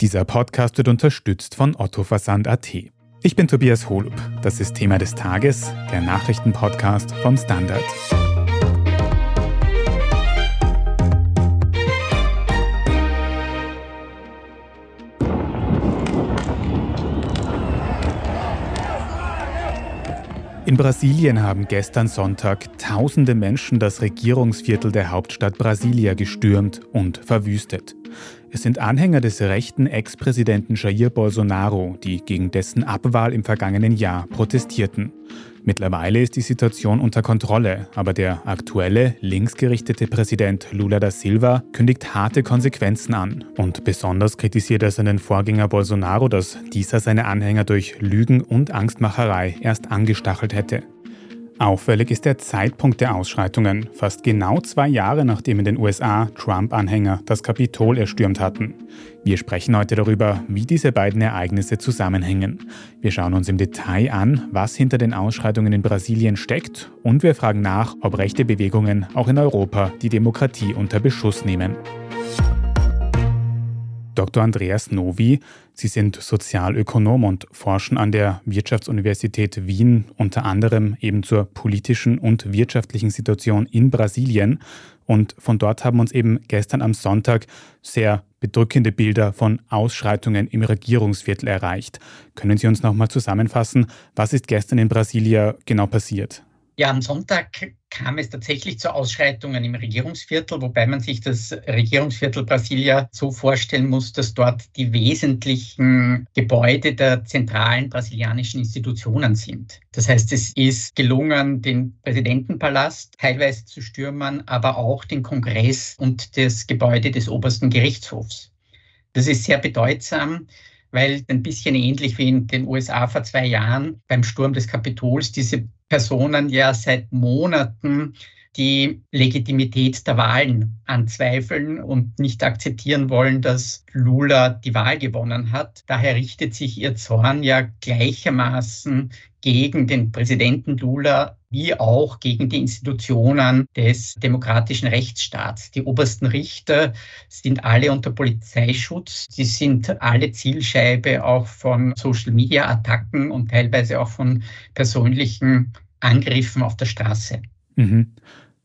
Dieser Podcast wird unterstützt von Otto Versand.at. Ich bin Tobias Holub. Das ist Thema des Tages, der Nachrichtenpodcast vom Standard. In Brasilien haben gestern Sonntag tausende Menschen das Regierungsviertel der Hauptstadt Brasilia gestürmt und verwüstet. Es sind Anhänger des rechten Ex-Präsidenten Jair Bolsonaro, die gegen dessen Abwahl im vergangenen Jahr protestierten. Mittlerweile ist die Situation unter Kontrolle, aber der aktuelle linksgerichtete Präsident Lula da Silva kündigt harte Konsequenzen an. Und besonders kritisiert er seinen Vorgänger Bolsonaro, dass dieser seine Anhänger durch Lügen und Angstmacherei erst angestachelt hätte. Auffällig ist der Zeitpunkt der Ausschreitungen, fast genau zwei Jahre nachdem in den USA Trump-Anhänger das Kapitol erstürmt hatten. Wir sprechen heute darüber, wie diese beiden Ereignisse zusammenhängen. Wir schauen uns im Detail an, was hinter den Ausschreitungen in Brasilien steckt und wir fragen nach, ob rechte Bewegungen auch in Europa die Demokratie unter Beschuss nehmen. Dr. Andreas Novi. Sie sind Sozialökonom und forschen an der Wirtschaftsuniversität Wien unter anderem eben zur politischen und wirtschaftlichen Situation in Brasilien. Und von dort haben uns eben gestern am Sonntag sehr bedrückende Bilder von Ausschreitungen im Regierungsviertel erreicht. Können Sie uns nochmal zusammenfassen, was ist gestern in Brasilia genau passiert? Ja, am Sonntag kam es tatsächlich zu Ausschreitungen im Regierungsviertel, wobei man sich das Regierungsviertel Brasilia so vorstellen muss, dass dort die wesentlichen Gebäude der zentralen brasilianischen Institutionen sind. Das heißt, es ist gelungen, den Präsidentenpalast teilweise zu stürmen, aber auch den Kongress und das Gebäude des obersten Gerichtshofs. Das ist sehr bedeutsam, weil ein bisschen ähnlich wie in den USA vor zwei Jahren beim Sturm des Kapitols diese Personen ja seit Monaten die Legitimität der Wahlen anzweifeln und nicht akzeptieren wollen, dass Lula die Wahl gewonnen hat. Daher richtet sich ihr Zorn ja gleichermaßen gegen den Präsidenten Lula wie auch gegen die Institutionen des demokratischen Rechtsstaats. Die obersten Richter sind alle unter Polizeischutz. Sie sind alle Zielscheibe auch von Social-Media-Attacken und teilweise auch von persönlichen Angriffen auf der Straße. Mhm.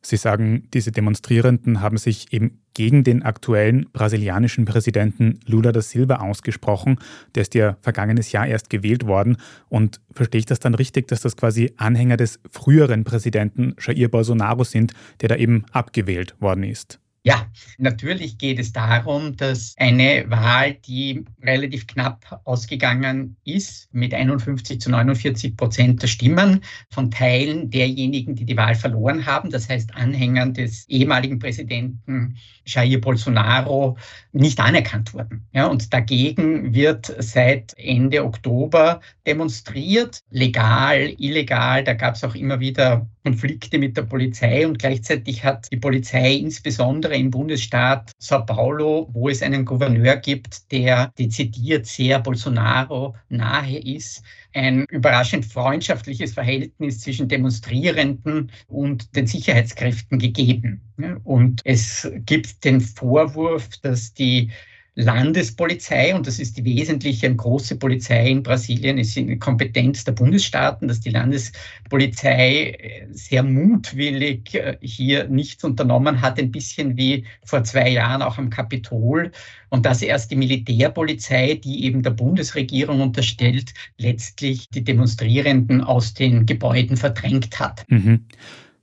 Sie sagen, diese Demonstrierenden haben sich eben gegen den aktuellen brasilianischen Präsidenten Lula da Silva ausgesprochen. Der ist ja vergangenes Jahr erst gewählt worden. Und verstehe ich das dann richtig, dass das quasi Anhänger des früheren Präsidenten Jair Bolsonaro sind, der da eben abgewählt worden ist? Ja, natürlich geht es darum, dass eine Wahl, die relativ knapp ausgegangen ist, mit 51 zu 49 Prozent der Stimmen von Teilen derjenigen, die die Wahl verloren haben, das heißt Anhängern des ehemaligen Präsidenten Jair Bolsonaro, nicht anerkannt wurden. Ja, und dagegen wird seit Ende Oktober demonstriert, legal, illegal. Da gab es auch immer wieder Konflikte mit der Polizei und gleichzeitig hat die Polizei insbesondere im Bundesstaat Sao Paulo, wo es einen Gouverneur gibt, der dezidiert sehr Bolsonaro nahe ist, ein überraschend freundschaftliches Verhältnis zwischen Demonstrierenden und den Sicherheitskräften gegeben. Und es gibt den Vorwurf, dass die Landespolizei, und das ist die wesentliche große Polizei in Brasilien, ist in Kompetenz der Bundesstaaten, dass die Landespolizei äh, sehr mutwillig äh, hier nichts unternommen hat, ein bisschen wie vor zwei Jahren auch am Kapitol. Und dass erst die Militärpolizei, die eben der Bundesregierung unterstellt, letztlich die Demonstrierenden aus den Gebäuden verdrängt hat. Mhm.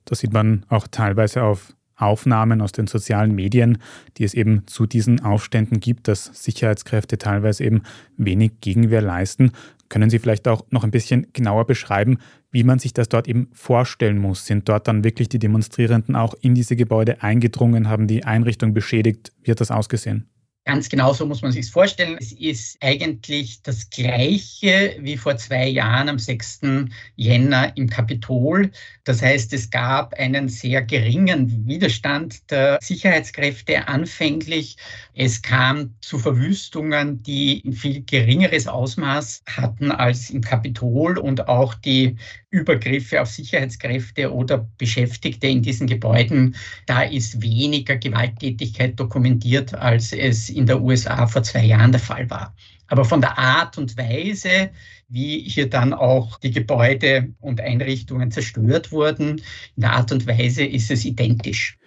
Das sieht man auch teilweise auf Aufnahmen aus den sozialen Medien, die es eben zu diesen Aufständen gibt, dass Sicherheitskräfte teilweise eben wenig Gegenwehr leisten. Können Sie vielleicht auch noch ein bisschen genauer beschreiben, wie man sich das dort eben vorstellen muss? Sind dort dann wirklich die Demonstrierenden auch in diese Gebäude eingedrungen, haben die Einrichtung beschädigt? Wie hat das ausgesehen? Ganz genau so muss man sich vorstellen. Es ist eigentlich das Gleiche wie vor zwei Jahren am 6. Jänner im Kapitol. Das heißt, es gab einen sehr geringen Widerstand der Sicherheitskräfte anfänglich. Es kam zu Verwüstungen, die ein viel geringeres Ausmaß hatten als im Kapitol und auch die Übergriffe auf Sicherheitskräfte oder Beschäftigte in diesen Gebäuden. Da ist weniger Gewalttätigkeit dokumentiert, als es in der USA vor zwei Jahren der Fall war. Aber von der Art und Weise, wie hier dann auch die Gebäude und Einrichtungen zerstört wurden, in der Art und Weise ist es identisch.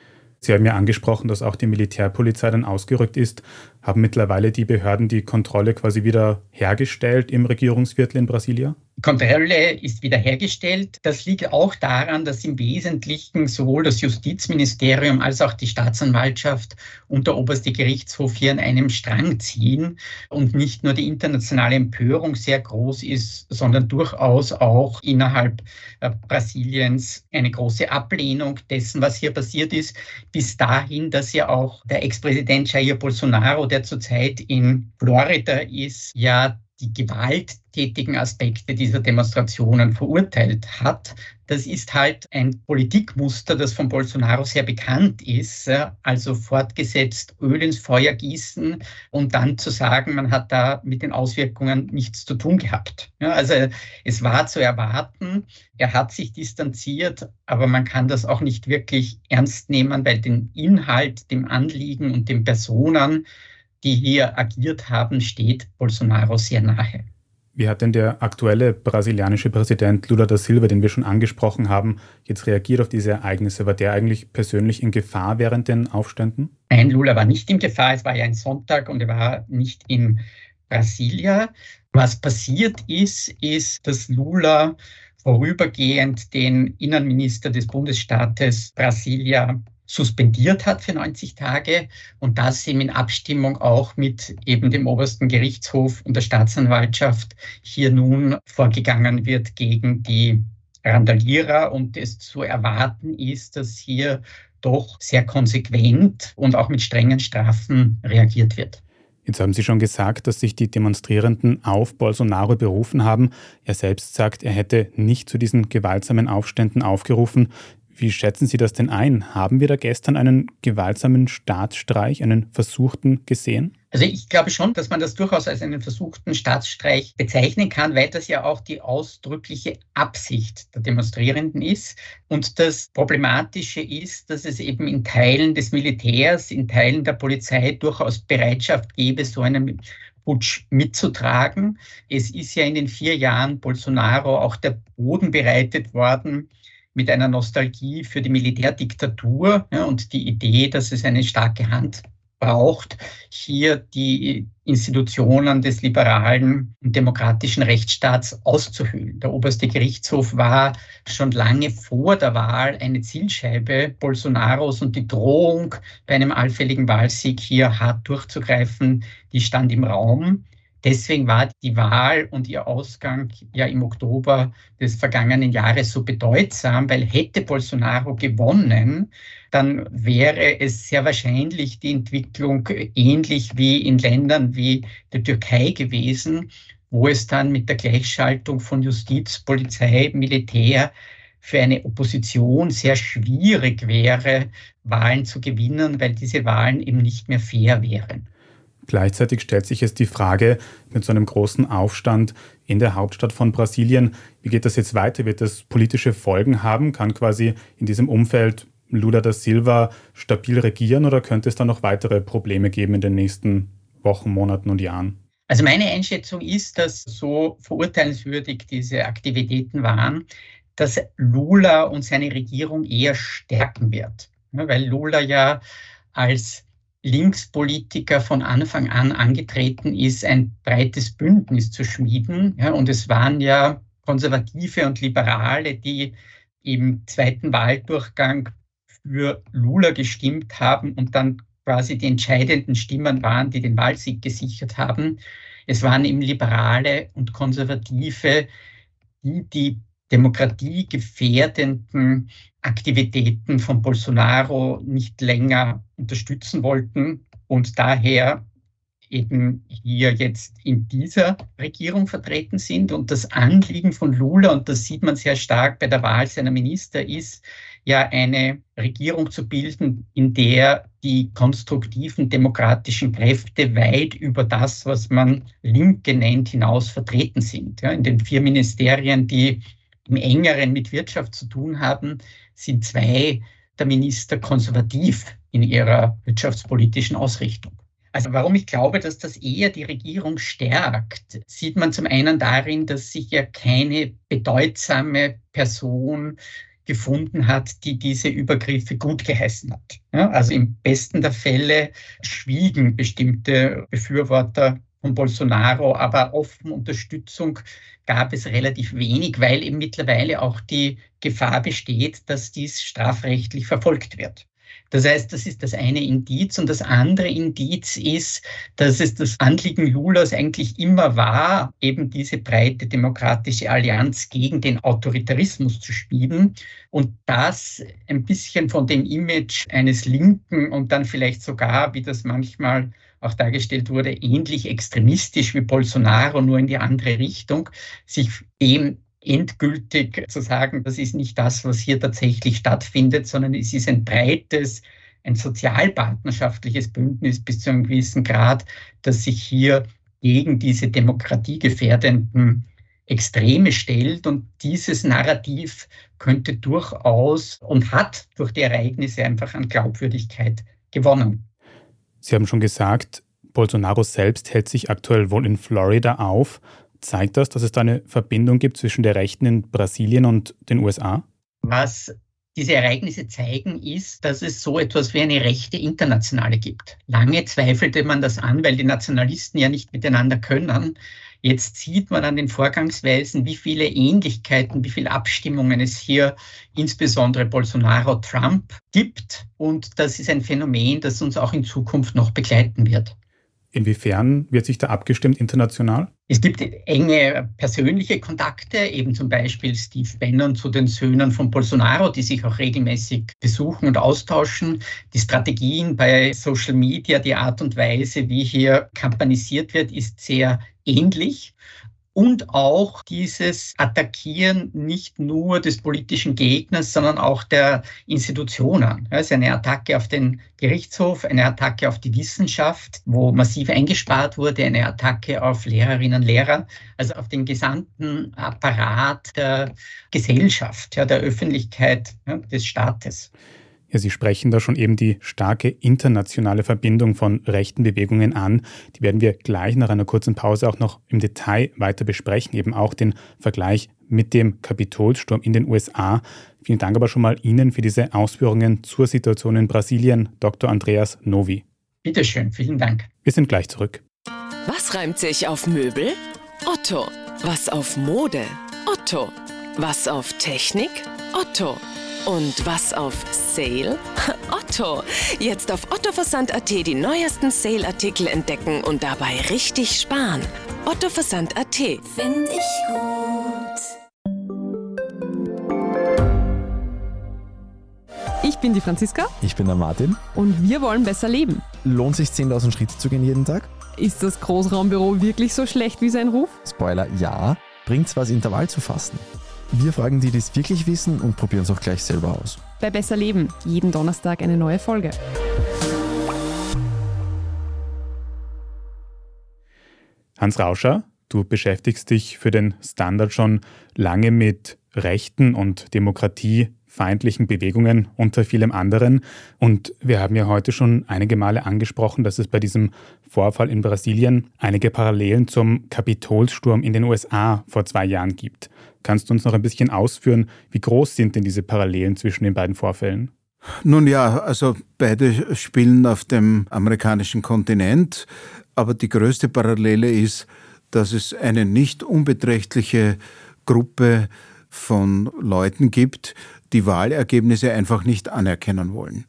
Sie haben ja angesprochen, dass auch die Militärpolizei dann ausgerückt ist. Haben mittlerweile die Behörden die Kontrolle quasi wieder hergestellt im Regierungsviertel in Brasilia? Kontrolle ist wiederhergestellt. Das liegt auch daran, dass im Wesentlichen sowohl das Justizministerium als auch die Staatsanwaltschaft und der oberste Gerichtshof hier an einem Strang ziehen und nicht nur die internationale Empörung sehr groß ist, sondern durchaus auch innerhalb äh, Brasiliens eine große Ablehnung dessen, was hier passiert ist, bis dahin, dass ja auch der Ex-Präsident Jair Bolsonaro, der zurzeit in Florida ist, ja die gewalttätigen Aspekte dieser Demonstrationen verurteilt hat. Das ist halt ein Politikmuster, das von Bolsonaro sehr bekannt ist. Also fortgesetzt Öl ins Feuer gießen und dann zu sagen, man hat da mit den Auswirkungen nichts zu tun gehabt. also es war zu erwarten, er hat sich distanziert, aber man kann das auch nicht wirklich ernst nehmen, weil den Inhalt, dem Anliegen und den Personen, die hier agiert haben, steht Bolsonaro sehr nahe. Wie hat denn der aktuelle brasilianische Präsident Lula da Silva, den wir schon angesprochen haben, jetzt reagiert auf diese Ereignisse? War der eigentlich persönlich in Gefahr während den Aufständen? Nein, Lula war nicht in Gefahr. Es war ja ein Sonntag und er war nicht in Brasilia. Was passiert ist, ist, dass Lula vorübergehend den Innenminister des Bundesstaates Brasilia suspendiert hat für 90 Tage und das eben in Abstimmung auch mit eben dem obersten Gerichtshof und der Staatsanwaltschaft hier nun vorgegangen wird gegen die Randalierer und es zu erwarten ist, dass hier doch sehr konsequent und auch mit strengen Strafen reagiert wird. Jetzt haben Sie schon gesagt, dass sich die Demonstrierenden auf Bolsonaro berufen haben. Er selbst sagt, er hätte nicht zu diesen gewaltsamen Aufständen aufgerufen. Wie schätzen Sie das denn ein? Haben wir da gestern einen gewaltsamen Staatsstreich, einen versuchten gesehen? Also ich glaube schon, dass man das durchaus als einen versuchten Staatsstreich bezeichnen kann, weil das ja auch die ausdrückliche Absicht der Demonstrierenden ist. Und das Problematische ist, dass es eben in Teilen des Militärs, in Teilen der Polizei durchaus Bereitschaft gäbe, so einen Putsch mitzutragen. Es ist ja in den vier Jahren Bolsonaro auch der Boden bereitet worden mit einer Nostalgie für die Militärdiktatur ja, und die Idee, dass es eine starke Hand braucht, hier die Institutionen des liberalen und demokratischen Rechtsstaats auszuhöhlen. Der oberste Gerichtshof war schon lange vor der Wahl eine Zielscheibe Bolsonaros und die Drohung, bei einem allfälligen Wahlsieg hier hart durchzugreifen, die stand im Raum. Deswegen war die Wahl und ihr Ausgang ja im Oktober des vergangenen Jahres so bedeutsam, weil hätte Bolsonaro gewonnen, dann wäre es sehr wahrscheinlich die Entwicklung ähnlich wie in Ländern wie der Türkei gewesen, wo es dann mit der Gleichschaltung von Justiz, Polizei, Militär für eine Opposition sehr schwierig wäre, Wahlen zu gewinnen, weil diese Wahlen eben nicht mehr fair wären. Gleichzeitig stellt sich jetzt die Frage mit so einem großen Aufstand in der Hauptstadt von Brasilien, wie geht das jetzt weiter? Wird das politische Folgen haben? Kann quasi in diesem Umfeld Lula da Silva stabil regieren oder könnte es da noch weitere Probleme geben in den nächsten Wochen, Monaten und Jahren? Also meine Einschätzung ist, dass so verurteilenswürdig diese Aktivitäten waren, dass Lula und seine Regierung eher stärken wird. Weil Lula ja als Linkspolitiker von Anfang an angetreten ist, ein breites Bündnis zu schmieden. Ja, und es waren ja Konservative und Liberale, die im zweiten Wahldurchgang für Lula gestimmt haben und dann quasi die entscheidenden Stimmen waren, die den Wahlsieg gesichert haben. Es waren eben Liberale und Konservative, die die demokratiegefährdenden Aktivitäten von Bolsonaro nicht länger unterstützen wollten und daher eben hier jetzt in dieser Regierung vertreten sind. Und das Anliegen von Lula, und das sieht man sehr stark bei der Wahl seiner Minister, ist ja eine Regierung zu bilden, in der die konstruktiven demokratischen Kräfte weit über das, was man Linke nennt, hinaus vertreten sind. Ja, in den vier Ministerien, die im engeren mit Wirtschaft zu tun haben, sind zwei der Minister konservativ in ihrer wirtschaftspolitischen Ausrichtung. Also warum ich glaube, dass das eher die Regierung stärkt, sieht man zum einen darin, dass sich ja keine bedeutsame Person gefunden hat, die diese Übergriffe gut geheißen hat. Ja, also im besten der Fälle schwiegen bestimmte Befürworter von Bolsonaro, aber offen Unterstützung gab es relativ wenig, weil eben mittlerweile auch die Gefahr besteht, dass dies strafrechtlich verfolgt wird. Das heißt, das ist das eine Indiz. Und das andere Indiz ist, dass es das Anliegen Lulas eigentlich immer war, eben diese breite demokratische Allianz gegen den Autoritarismus zu spielen und das ein bisschen von dem Image eines Linken und dann vielleicht sogar, wie das manchmal auch dargestellt wurde, ähnlich extremistisch wie Bolsonaro, nur in die andere Richtung, sich dem endgültig zu sagen, das ist nicht das, was hier tatsächlich stattfindet, sondern es ist ein breites, ein sozialpartnerschaftliches Bündnis bis zu einem gewissen Grad, das sich hier gegen diese demokratiegefährdenden Extreme stellt. Und dieses Narrativ könnte durchaus und hat durch die Ereignisse einfach an Glaubwürdigkeit gewonnen. Sie haben schon gesagt, Bolsonaro selbst hält sich aktuell wohl in Florida auf. Zeigt das, dass es da eine Verbindung gibt zwischen der Rechten in Brasilien und den USA? Was diese Ereignisse zeigen, ist, dass es so etwas wie eine rechte Internationale gibt. Lange zweifelte man das an, weil die Nationalisten ja nicht miteinander können. Jetzt sieht man an den Vorgangsweisen, wie viele Ähnlichkeiten, wie viele Abstimmungen es hier insbesondere Bolsonaro-Trump gibt. Und das ist ein Phänomen, das uns auch in Zukunft noch begleiten wird. Inwiefern wird sich da abgestimmt international? Es gibt enge persönliche Kontakte, eben zum Beispiel Steve Bannon zu den Söhnen von Bolsonaro, die sich auch regelmäßig besuchen und austauschen. Die Strategien bei Social Media, die Art und Weise, wie hier kampanisiert wird, ist sehr ähnlich und auch dieses Attackieren nicht nur des politischen Gegners, sondern auch der Institutionen. Es ist eine Attacke auf den Gerichtshof, eine Attacke auf die Wissenschaft, wo massiv eingespart wurde, eine Attacke auf Lehrerinnen und Lehrer, also auf den gesamten Apparat der Gesellschaft, der Öffentlichkeit, des Staates. Ja, Sie sprechen da schon eben die starke internationale Verbindung von rechten Bewegungen an. Die werden wir gleich nach einer kurzen Pause auch noch im Detail weiter besprechen, eben auch den Vergleich mit dem Kapitolsturm in den USA. Vielen Dank aber schon mal Ihnen für diese Ausführungen zur Situation in Brasilien, Dr. Andreas Novi. Bitteschön, vielen Dank. Wir sind gleich zurück. Was reimt sich auf Möbel? Otto. Was auf Mode? Otto. Was auf Technik? Otto. Und was auf Sale? Otto! Jetzt auf ottoversand.at die neuesten Sale-Artikel entdecken und dabei richtig sparen. ottoversand.at Finde ich gut. Ich bin die Franziska. Ich bin der Martin. Und wir wollen besser leben. Lohnt sich 10.000 Schritte zu gehen jeden Tag? Ist das Großraumbüro wirklich so schlecht wie sein Ruf? Spoiler, ja. Bringt's was, Intervall zu fasten? Wir fragen die, die es wirklich wissen und probieren es auch gleich selber aus. Bei Besser Leben, jeden Donnerstag eine neue Folge. Hans Rauscher, du beschäftigst dich für den Standard schon lange mit Rechten und demokratiefeindlichen Bewegungen unter vielem anderen. Und wir haben ja heute schon einige Male angesprochen, dass es bei diesem Vorfall in Brasilien einige Parallelen zum Kapitolsturm in den USA vor zwei Jahren gibt. Kannst du uns noch ein bisschen ausführen, wie groß sind denn diese Parallelen zwischen den beiden Vorfällen? Nun ja, also beide spielen auf dem amerikanischen Kontinent, aber die größte Parallele ist, dass es eine nicht unbeträchtliche Gruppe von Leuten gibt, die Wahlergebnisse einfach nicht anerkennen wollen.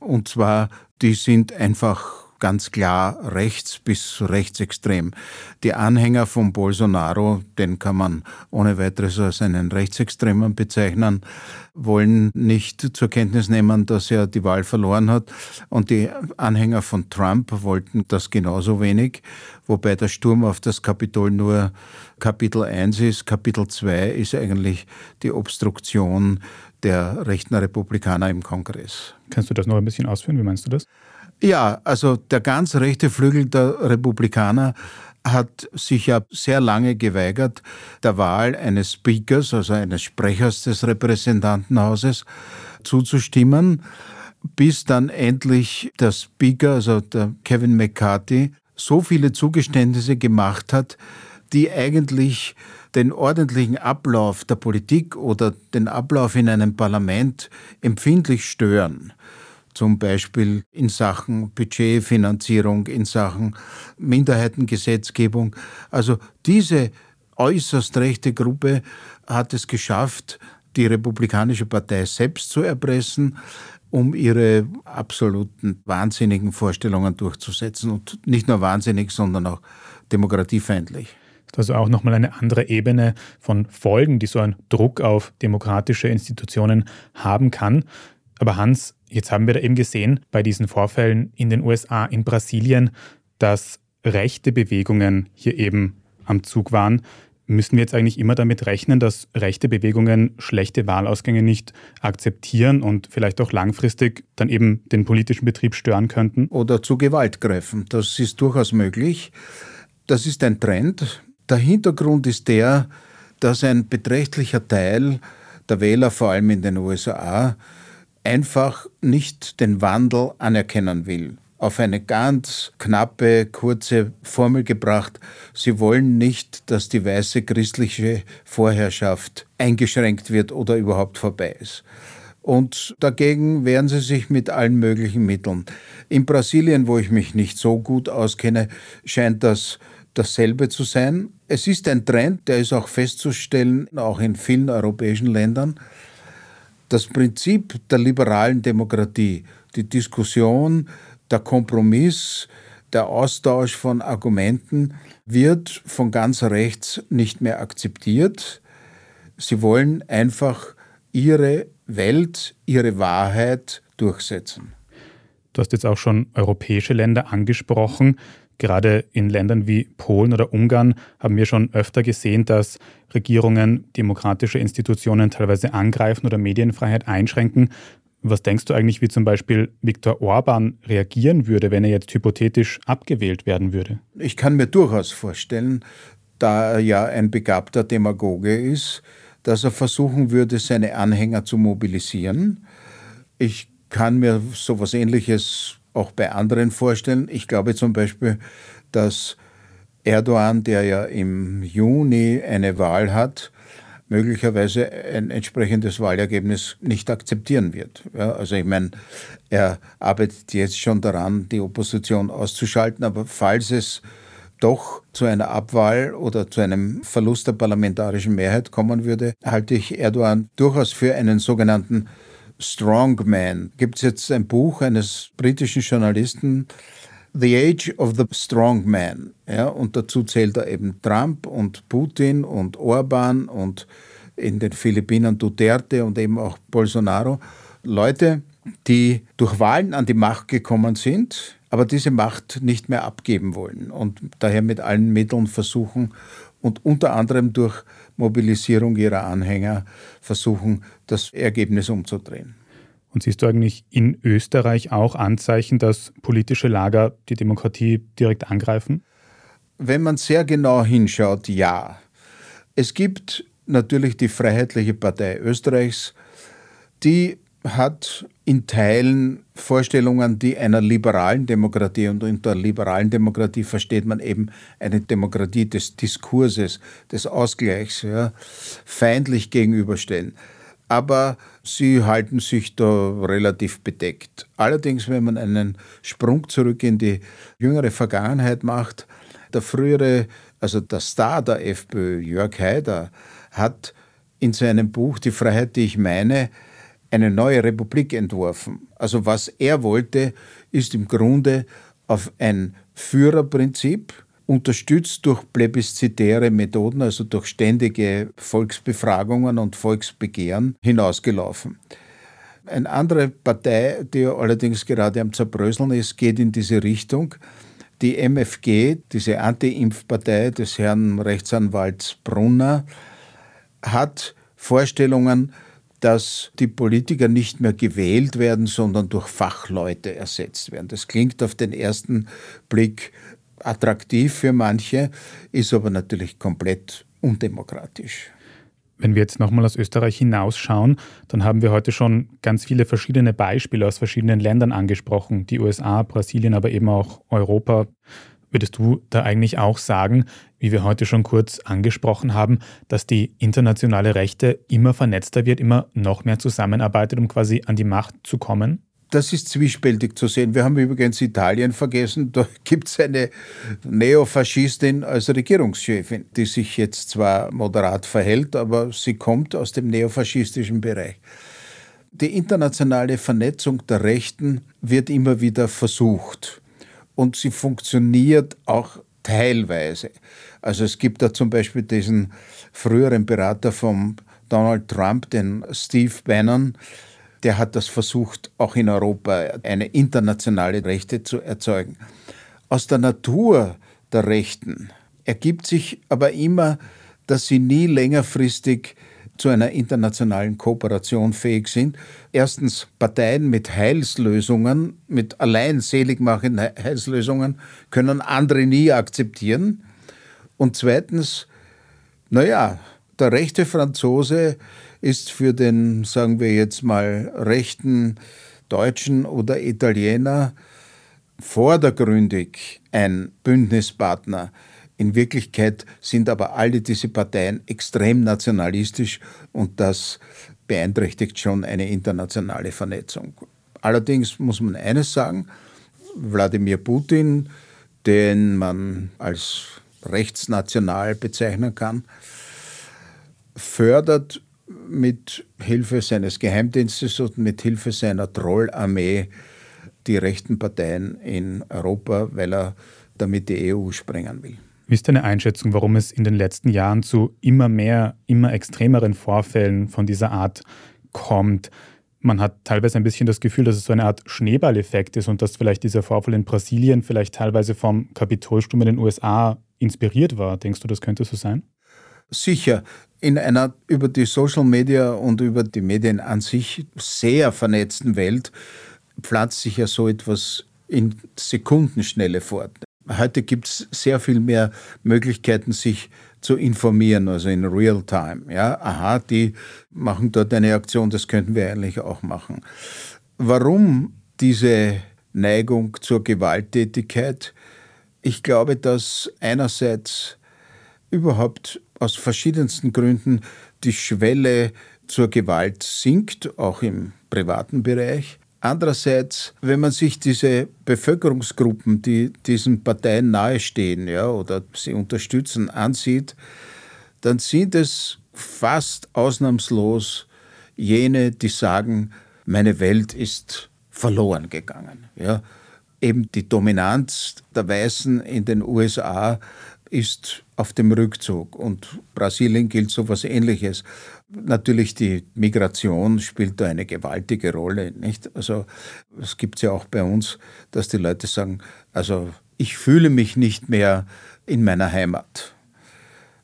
Und zwar, die sind einfach ganz klar rechts bis rechtsextrem. Die Anhänger von Bolsonaro, den kann man ohne weiteres als einen Rechtsextremen bezeichnen, wollen nicht zur Kenntnis nehmen, dass er die Wahl verloren hat. Und die Anhänger von Trump wollten das genauso wenig, wobei der Sturm auf das Kapitol nur Kapitel 1 ist. Kapitel 2 ist eigentlich die Obstruktion der rechten Republikaner im Kongress. Kannst du das noch ein bisschen ausführen? Wie meinst du das? Ja, also der ganz rechte Flügel der Republikaner hat sich ja sehr lange geweigert, der Wahl eines Speakers, also eines Sprechers des Repräsentantenhauses, zuzustimmen. bis dann endlich der Speaker, also der Kevin McCarthy, so viele Zugeständnisse gemacht hat, die eigentlich den ordentlichen Ablauf der Politik oder den Ablauf in einem Parlament empfindlich stören. Zum Beispiel in Sachen Budgetfinanzierung, in Sachen Minderheitengesetzgebung. Also diese äußerst rechte Gruppe hat es geschafft, die Republikanische Partei selbst zu erpressen, um ihre absoluten wahnsinnigen Vorstellungen durchzusetzen. Und nicht nur wahnsinnig, sondern auch demokratiefeindlich. Also auch nochmal eine andere Ebene von Folgen, die so ein Druck auf demokratische Institutionen haben kann. Aber Hans, jetzt haben wir da eben gesehen bei diesen Vorfällen in den USA, in Brasilien, dass rechte Bewegungen hier eben am Zug waren. Müssen wir jetzt eigentlich immer damit rechnen, dass rechte Bewegungen schlechte Wahlausgänge nicht akzeptieren und vielleicht auch langfristig dann eben den politischen Betrieb stören könnten? Oder zu Gewalt greifen. Das ist durchaus möglich. Das ist ein Trend. Der Hintergrund ist der, dass ein beträchtlicher Teil der Wähler, vor allem in den USA, einfach nicht den Wandel anerkennen will auf eine ganz knappe, kurze Formel gebracht. Sie wollen nicht, dass die weiße christliche Vorherrschaft eingeschränkt wird oder überhaupt vorbei ist. Und dagegen wehren sie sich mit allen möglichen Mitteln. In Brasilien, wo ich mich nicht so gut auskenne, scheint das dasselbe zu sein. Es ist ein Trend, der ist auch festzustellen, auch in vielen europäischen Ländern. Das Prinzip der liberalen Demokratie, die Diskussion, der Kompromiss, der Austausch von Argumenten wird von ganz rechts nicht mehr akzeptiert. Sie wollen einfach ihre Welt, ihre Wahrheit durchsetzen. Du hast jetzt auch schon europäische Länder angesprochen. Gerade in Ländern wie Polen oder Ungarn haben wir schon öfter gesehen, dass Regierungen demokratische Institutionen teilweise angreifen oder Medienfreiheit einschränken. Was denkst du eigentlich, wie zum Beispiel Viktor Orban reagieren würde, wenn er jetzt hypothetisch abgewählt werden würde? Ich kann mir durchaus vorstellen, da er ja ein begabter Demagoge ist, dass er versuchen würde, seine Anhänger zu mobilisieren. Ich kann mir so etwas Ähnliches auch bei anderen vorstellen. Ich glaube zum Beispiel, dass Erdogan, der ja im Juni eine Wahl hat, möglicherweise ein entsprechendes Wahlergebnis nicht akzeptieren wird. Ja, also ich meine, er arbeitet jetzt schon daran, die Opposition auszuschalten, aber falls es doch zu einer Abwahl oder zu einem Verlust der parlamentarischen Mehrheit kommen würde, halte ich Erdogan durchaus für einen sogenannten Strongman. Gibt es jetzt ein Buch eines britischen Journalisten, The Age of the Strong Man. Ja, und dazu zählt er eben Trump und Putin und Orban und in den Philippinen Duterte und eben auch Bolsonaro. Leute, die durch Wahlen an die Macht gekommen sind, aber diese Macht nicht mehr abgeben wollen und daher mit allen Mitteln versuchen und unter anderem durch Mobilisierung ihrer Anhänger versuchen, das Ergebnis umzudrehen. Und siehst du eigentlich in Österreich auch Anzeichen, dass politische Lager die Demokratie direkt angreifen? Wenn man sehr genau hinschaut, ja. Es gibt natürlich die Freiheitliche Partei Österreichs, die hat in Teilen Vorstellungen, die einer liberalen Demokratie und unter liberalen Demokratie versteht man eben eine Demokratie des Diskurses, des Ausgleichs, ja, feindlich gegenüberstellen aber sie halten sich da relativ bedeckt. Allerdings, wenn man einen Sprung zurück in die jüngere Vergangenheit macht, der frühere, also der Star der FPÖ, Jörg Haider, hat in seinem Buch Die Freiheit, die ich meine, eine neue Republik entworfen. Also was er wollte, ist im Grunde auf ein Führerprinzip, unterstützt durch plebiszitäre Methoden, also durch ständige Volksbefragungen und Volksbegehren, hinausgelaufen. Eine andere Partei, die allerdings gerade am Zerbröseln ist, geht in diese Richtung. Die MFG, diese Anti-Impf-Partei des Herrn Rechtsanwalts Brunner, hat Vorstellungen, dass die Politiker nicht mehr gewählt werden, sondern durch Fachleute ersetzt werden. Das klingt auf den ersten Blick attraktiv für manche, ist aber natürlich komplett undemokratisch. Wenn wir jetzt nochmal aus Österreich hinausschauen, dann haben wir heute schon ganz viele verschiedene Beispiele aus verschiedenen Ländern angesprochen. Die USA, Brasilien, aber eben auch Europa. Würdest du da eigentlich auch sagen, wie wir heute schon kurz angesprochen haben, dass die internationale Rechte immer vernetzter wird, immer noch mehr zusammenarbeitet, um quasi an die Macht zu kommen? Das ist zwiespältig zu sehen. Wir haben übrigens Italien vergessen. Da gibt es eine Neofaschistin als Regierungschefin, die sich jetzt zwar moderat verhält, aber sie kommt aus dem neofaschistischen Bereich. Die internationale Vernetzung der Rechten wird immer wieder versucht und sie funktioniert auch teilweise. Also es gibt da zum Beispiel diesen früheren Berater von Donald Trump, den Steve Bannon, der hat das versucht, auch in Europa eine internationale Rechte zu erzeugen. Aus der Natur der Rechten ergibt sich aber immer, dass sie nie längerfristig zu einer internationalen Kooperation fähig sind. Erstens Parteien mit Heilslösungen, mit allein seligmachenden Heilslösungen können andere nie akzeptieren. Und zweitens, naja, der rechte Franzose ist für den, sagen wir jetzt mal, rechten Deutschen oder Italiener vordergründig ein Bündnispartner. In Wirklichkeit sind aber alle diese Parteien extrem nationalistisch und das beeinträchtigt schon eine internationale Vernetzung. Allerdings muss man eines sagen, Wladimir Putin, den man als rechtsnational bezeichnen kann, fördert mit Hilfe seines Geheimdienstes und mit Hilfe seiner Trollarmee die rechten Parteien in Europa, weil er damit die EU sprengen will. Wie ist deine Einschätzung, warum es in den letzten Jahren zu immer mehr, immer extremeren Vorfällen von dieser Art kommt? Man hat teilweise ein bisschen das Gefühl, dass es so eine Art Schneeballeffekt ist und dass vielleicht dieser Vorfall in Brasilien vielleicht teilweise vom Kapitolsturm in den USA inspiriert war. Denkst du, das könnte so sein? Sicher. In einer über die Social Media und über die Medien an sich sehr vernetzten Welt pflanzt sich ja so etwas in Sekundenschnelle fort. Heute gibt es sehr viel mehr Möglichkeiten, sich zu informieren, also in real time. Ja, aha, die machen dort eine Aktion, das könnten wir eigentlich auch machen. Warum diese Neigung zur Gewalttätigkeit? Ich glaube, dass einerseits überhaupt aus verschiedensten Gründen die Schwelle zur Gewalt sinkt, auch im privaten Bereich. Andererseits, wenn man sich diese Bevölkerungsgruppen, die diesen Parteien nahestehen ja, oder sie unterstützen, ansieht, dann sind es fast ausnahmslos jene, die sagen, meine Welt ist verloren gegangen. Ja. Eben die Dominanz der Weißen in den USA ist auf dem Rückzug und Brasilien gilt so etwas Ähnliches. Natürlich die Migration spielt da eine gewaltige Rolle, nicht? Also es gibt ja auch bei uns, dass die Leute sagen, also ich fühle mich nicht mehr in meiner Heimat.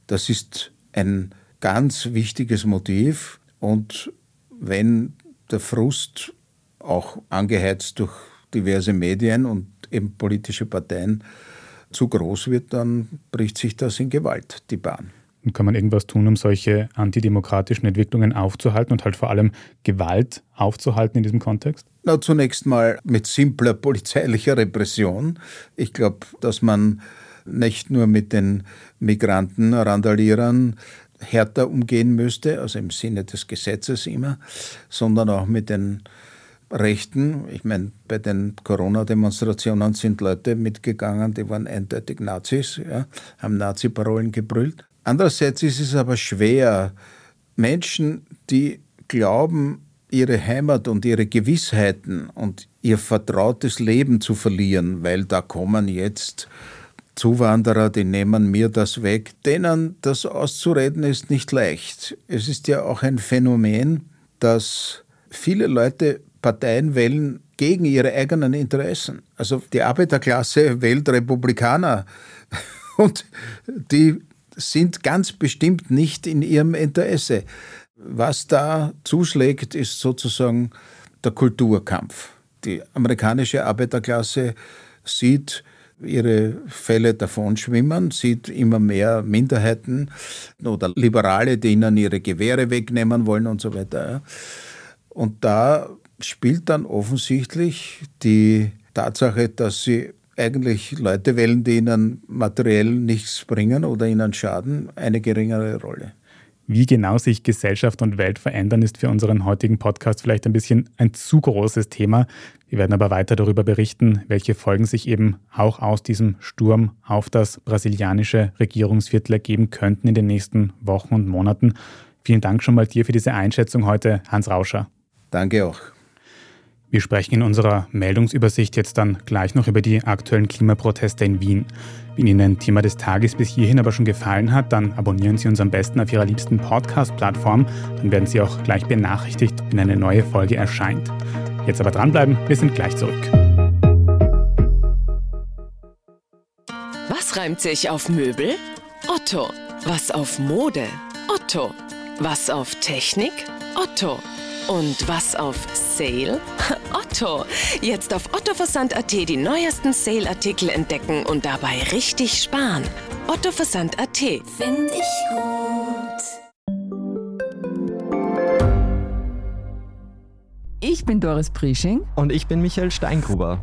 Das ist ein ganz wichtiges Motiv und wenn der Frust auch angeheizt durch diverse Medien und eben politische Parteien zu groß wird, dann bricht sich das in Gewalt, die Bahn. Und kann man irgendwas tun, um solche antidemokratischen Entwicklungen aufzuhalten und halt vor allem Gewalt aufzuhalten in diesem Kontext? Na, zunächst mal mit simpler polizeilicher Repression. Ich glaube, dass man nicht nur mit den Migranten, Randalierern härter umgehen müsste, also im Sinne des Gesetzes immer, sondern auch mit den Rechten. Ich meine, bei den Corona-Demonstrationen sind Leute mitgegangen, die waren eindeutig Nazis, ja, haben Nazi-Parolen gebrüllt. Andererseits ist es aber schwer, Menschen, die glauben, ihre Heimat und ihre Gewissheiten und ihr vertrautes Leben zu verlieren, weil da kommen jetzt Zuwanderer, die nehmen mir das weg. Denen das auszureden ist nicht leicht. Es ist ja auch ein Phänomen, dass viele Leute Parteien wählen gegen ihre eigenen Interessen. Also die Arbeiterklasse wählt Republikaner und die sind ganz bestimmt nicht in ihrem Interesse. Was da zuschlägt, ist sozusagen der Kulturkampf. Die amerikanische Arbeiterklasse sieht ihre Fälle davonschwimmen, sieht immer mehr Minderheiten oder Liberale, die ihnen ihre Gewehre wegnehmen wollen und so weiter. Und da spielt dann offensichtlich die Tatsache, dass sie eigentlich Leute wählen, die ihnen materiell nichts bringen oder ihnen schaden, eine geringere Rolle. Wie genau sich Gesellschaft und Welt verändern, ist für unseren heutigen Podcast vielleicht ein bisschen ein zu großes Thema. Wir werden aber weiter darüber berichten, welche Folgen sich eben auch aus diesem Sturm auf das brasilianische Regierungsviertel ergeben könnten in den nächsten Wochen und Monaten. Vielen Dank schon mal dir für diese Einschätzung heute, Hans Rauscher. Danke auch. Wir sprechen in unserer Meldungsübersicht jetzt dann gleich noch über die aktuellen Klimaproteste in Wien. Wenn Ihnen Thema des Tages bis hierhin aber schon gefallen hat, dann abonnieren Sie uns am besten auf Ihrer liebsten Podcast-Plattform. Dann werden Sie auch gleich benachrichtigt, wenn eine neue Folge erscheint. Jetzt aber dranbleiben, wir sind gleich zurück. Was reimt sich auf Möbel? Otto. Was auf Mode? Otto. Was auf Technik? Otto. Und was auf Sale? Otto. Jetzt auf ottoversand.at die neuesten Sale-Artikel entdecken und dabei richtig sparen. ottoversand.at. Find ich gut. Ich bin Doris Prisching Und ich bin Michael Steingruber.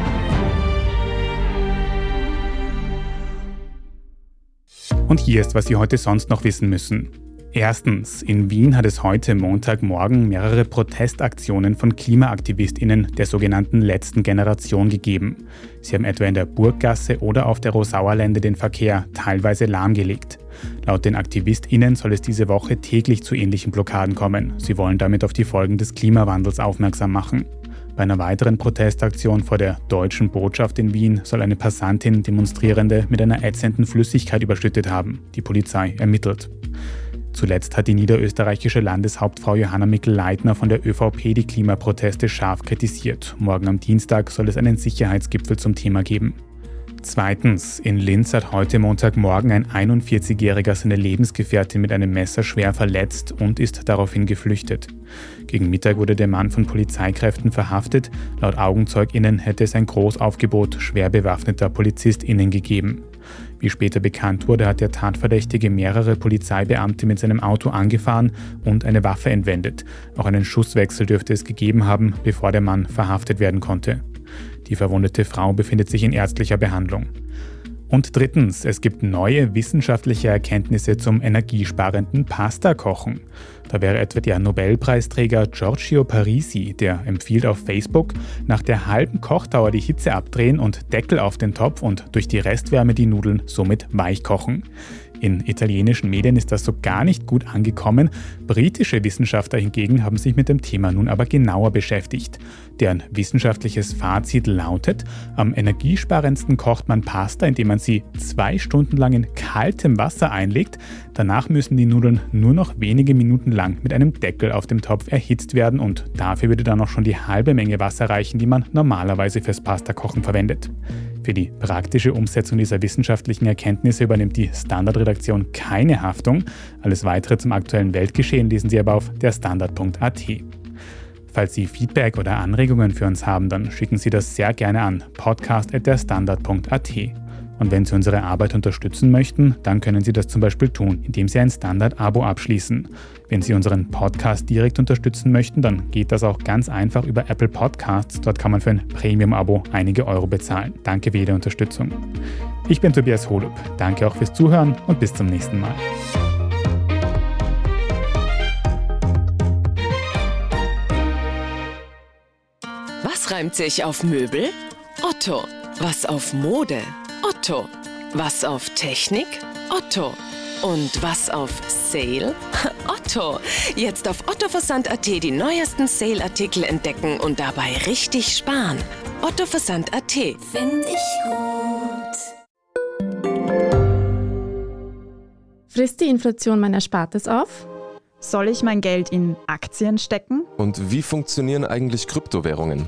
Und hier ist, was Sie heute sonst noch wissen müssen. Erstens, in Wien hat es heute Montagmorgen mehrere Protestaktionen von KlimaaktivistInnen der sogenannten letzten Generation gegeben. Sie haben etwa in der Burggasse oder auf der Rosauerlände den Verkehr teilweise lahmgelegt. Laut den AktivistInnen soll es diese Woche täglich zu ähnlichen Blockaden kommen. Sie wollen damit auf die Folgen des Klimawandels aufmerksam machen. Bei einer weiteren Protestaktion vor der deutschen Botschaft in Wien soll eine Passantin Demonstrierende mit einer ätzenden Flüssigkeit überschüttet haben. Die Polizei ermittelt. Zuletzt hat die niederösterreichische Landeshauptfrau Johanna Mikl-Leitner von der ÖVP die Klimaproteste scharf kritisiert. Morgen am Dienstag soll es einen Sicherheitsgipfel zum Thema geben. Zweitens, in Linz hat heute Montagmorgen ein 41-Jähriger seine Lebensgefährtin mit einem Messer schwer verletzt und ist daraufhin geflüchtet. Gegen Mittag wurde der Mann von Polizeikräften verhaftet. Laut AugenzeugInnen hätte es ein Großaufgebot schwer bewaffneter PolizistInnen gegeben. Wie später bekannt wurde, hat der Tatverdächtige mehrere Polizeibeamte mit seinem Auto angefahren und eine Waffe entwendet. Auch einen Schusswechsel dürfte es gegeben haben, bevor der Mann verhaftet werden konnte. Die verwundete Frau befindet sich in ärztlicher Behandlung. Und drittens, es gibt neue wissenschaftliche Erkenntnisse zum energiesparenden Pasta-Kochen. Da wäre etwa der Nobelpreisträger Giorgio Parisi, der empfiehlt auf Facebook, nach der halben Kochdauer die Hitze abdrehen und Deckel auf den Topf und durch die Restwärme die Nudeln somit weich kochen. In italienischen Medien ist das so gar nicht gut angekommen. Britische Wissenschaftler hingegen haben sich mit dem Thema nun aber genauer beschäftigt. Deren wissenschaftliches Fazit lautet, am energiesparendsten kocht man Pasta, indem man sie zwei Stunden lang in kaltem Wasser einlegt. Danach müssen die Nudeln nur noch wenige Minuten lang mit einem Deckel auf dem Topf erhitzt werden und dafür würde dann auch schon die halbe Menge Wasser reichen, die man normalerweise fürs Pastakochen verwendet. Für die praktische Umsetzung dieser wissenschaftlichen Erkenntnisse übernimmt die Standardredaktion keine Haftung. Alles weitere zum aktuellen Weltgeschehen lesen Sie aber auf derstandard.at. Falls Sie Feedback oder Anregungen für uns haben, dann schicken Sie das sehr gerne an podcast.derstandard.at. Und wenn Sie unsere Arbeit unterstützen möchten, dann können Sie das zum Beispiel tun, indem Sie ein Standard-Abo abschließen. Wenn Sie unseren Podcast direkt unterstützen möchten, dann geht das auch ganz einfach über Apple Podcasts. Dort kann man für ein Premium-Abo einige Euro bezahlen. Danke für jede Unterstützung. Ich bin Tobias Holub. Danke auch fürs Zuhören und bis zum nächsten Mal. Was reimt sich auf Möbel? Otto. Was auf Mode? Otto. Was auf Technik? Otto. Und was auf Sale? Otto. Jetzt auf ottoversand.at die neuesten Sale-Artikel entdecken und dabei richtig sparen. ottoversand.at. Find ich gut. Frisst die Inflation mein Erspartes auf? Soll ich mein Geld in Aktien stecken? Und wie funktionieren eigentlich Kryptowährungen?